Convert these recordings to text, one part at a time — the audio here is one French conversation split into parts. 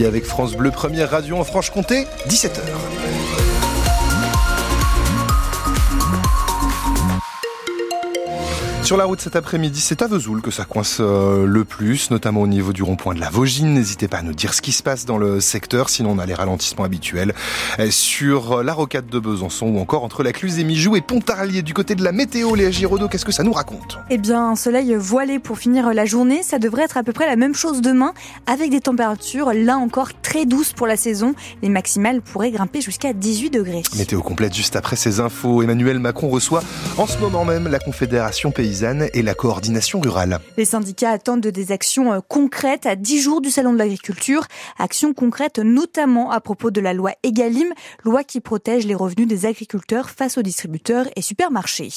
Et avec France Bleu, première radio en Franche-Comté, 17h. Sur la route cet après-midi, c'est à Vesoul que ça coince euh, le plus, notamment au niveau du rond-point de la Vaugine. N'hésitez pas à nous dire ce qui se passe dans le secteur, sinon on a les ralentissements habituels euh, sur la rocade de Besançon ou encore entre la Cluse et Mijou et Pontarlier. Du côté de la météo, Léa Giraudot, qu'est-ce que ça nous raconte? Eh bien, un soleil voilé pour finir la journée. Ça devrait être à peu près la même chose demain, avec des températures là encore très douces pour la saison. Les maximales pourraient grimper jusqu'à 18 degrés. Météo complète juste après ces infos. Emmanuel Macron reçoit en ce moment même la Confédération paysanne et la coordination rurale. Les syndicats attendent des actions euh, concrètes à 10 jours du Salon de l'agriculture. Actions concrètes notamment à propos de la loi Egalim, loi qui protège les revenus des agriculteurs face aux distributeurs et supermarchés.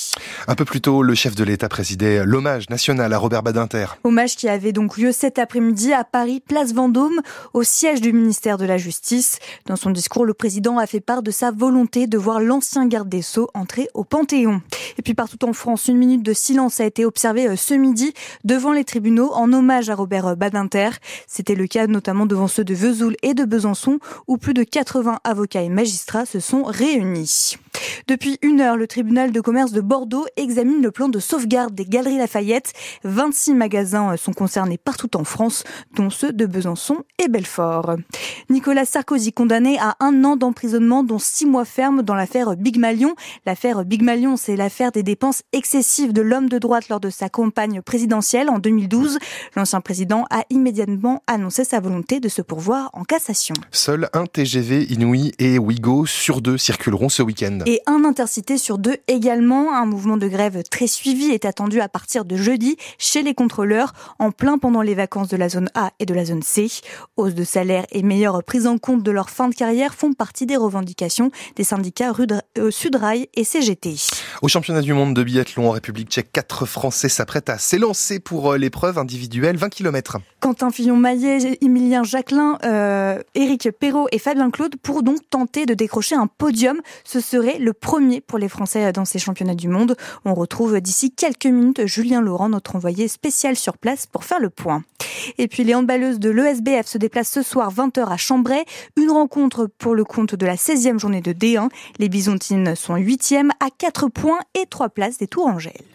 Un peu plus tôt, le chef de l'État présidait l'hommage national à Robert Badinter. Hommage qui avait donc lieu cet après-midi à Paris, place Vendôme, au siège du ministère de la Justice. Dans son discours, le président a fait part de sa volonté de voir l'ancien garde des Sceaux entrer au Panthéon. Et puis partout en France, une minute de silence a été observé euh, ce midi devant les tribunaux en hommage à Robert euh, Badinter. C'était le cas notamment devant ceux de Vesoul et de Besançon où plus de 80 avocats et magistrats se sont réunis. Depuis une heure, le tribunal de commerce de Bordeaux examine le plan de sauvegarde des Galeries Lafayette. 26 magasins euh, sont concernés partout en France, dont ceux de Besançon et Belfort. Nicolas Sarkozy condamné à un an d'emprisonnement, dont six mois ferme dans l'affaire Big Malion. L'affaire Big Malion, c'est l'affaire des dépenses excessives de l'homme de droite lors de sa campagne présidentielle en 2012. L'ancien président a immédiatement annoncé sa volonté de se pourvoir en cassation. Seul un TGV Inouï et Ouigo sur deux circuleront ce week-end. Et un intercité sur deux également. Un mouvement de grève très suivi est attendu à partir de jeudi chez les contrôleurs, en plein pendant les vacances de la zone A et de la zone C. Hausse de salaire et meilleure prise en compte de leur fin de carrière font partie des revendications des syndicats euh, Sudrail et CGT. Au championnat du monde de biathlon en République tchèque, quatre Français s'apprêtent à s'élancer pour euh, l'épreuve individuelle 20 km. Quentin Fillon-Maillet, Emilien Jacquelin, euh, Éric Perrault et Fabien Claude pour donc tenter de décrocher un podium. Ce serait le premier pour les Français dans ces championnats du monde. On retrouve d'ici quelques minutes Julien Laurent, notre envoyé spécial sur place pour faire le point. Et puis les handballeuses de l'ESBF se déplacent ce soir 20h à Chambray. Une rencontre pour le compte de la 16e journée de D1. Les Bisontines sont 8e à 4 points et 3 places des Tourangelles.